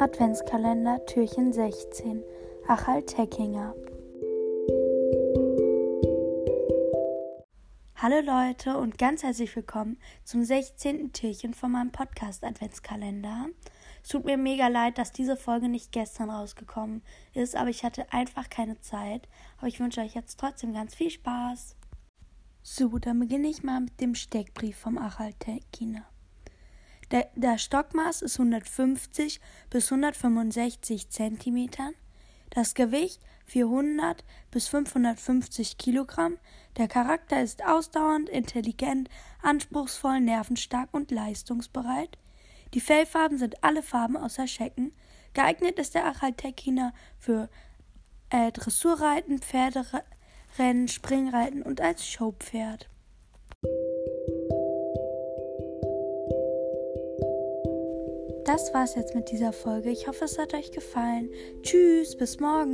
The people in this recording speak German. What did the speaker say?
Adventskalender Türchen 16 Achal Teckinger Hallo Leute und ganz herzlich willkommen zum 16. Türchen von meinem Podcast Adventskalender. Es tut mir mega leid, dass diese Folge nicht gestern rausgekommen ist, aber ich hatte einfach keine Zeit. Aber ich wünsche euch jetzt trotzdem ganz viel Spaß. So, dann beginne ich mal mit dem Steckbrief vom Achal Teckinger. Der, der Stockmaß ist 150 bis 165 cm, das Gewicht 400 bis 550 Kilogramm. Der Charakter ist ausdauernd, intelligent, anspruchsvoll, nervenstark und leistungsbereit. Die Fellfarben sind alle Farben außer Schecken. Geeignet ist der Achaltekiner für äh, Dressurreiten, Pferderennen, Springreiten und als Showpferd. Das war's jetzt mit dieser Folge. Ich hoffe, es hat euch gefallen. Tschüss, bis morgen.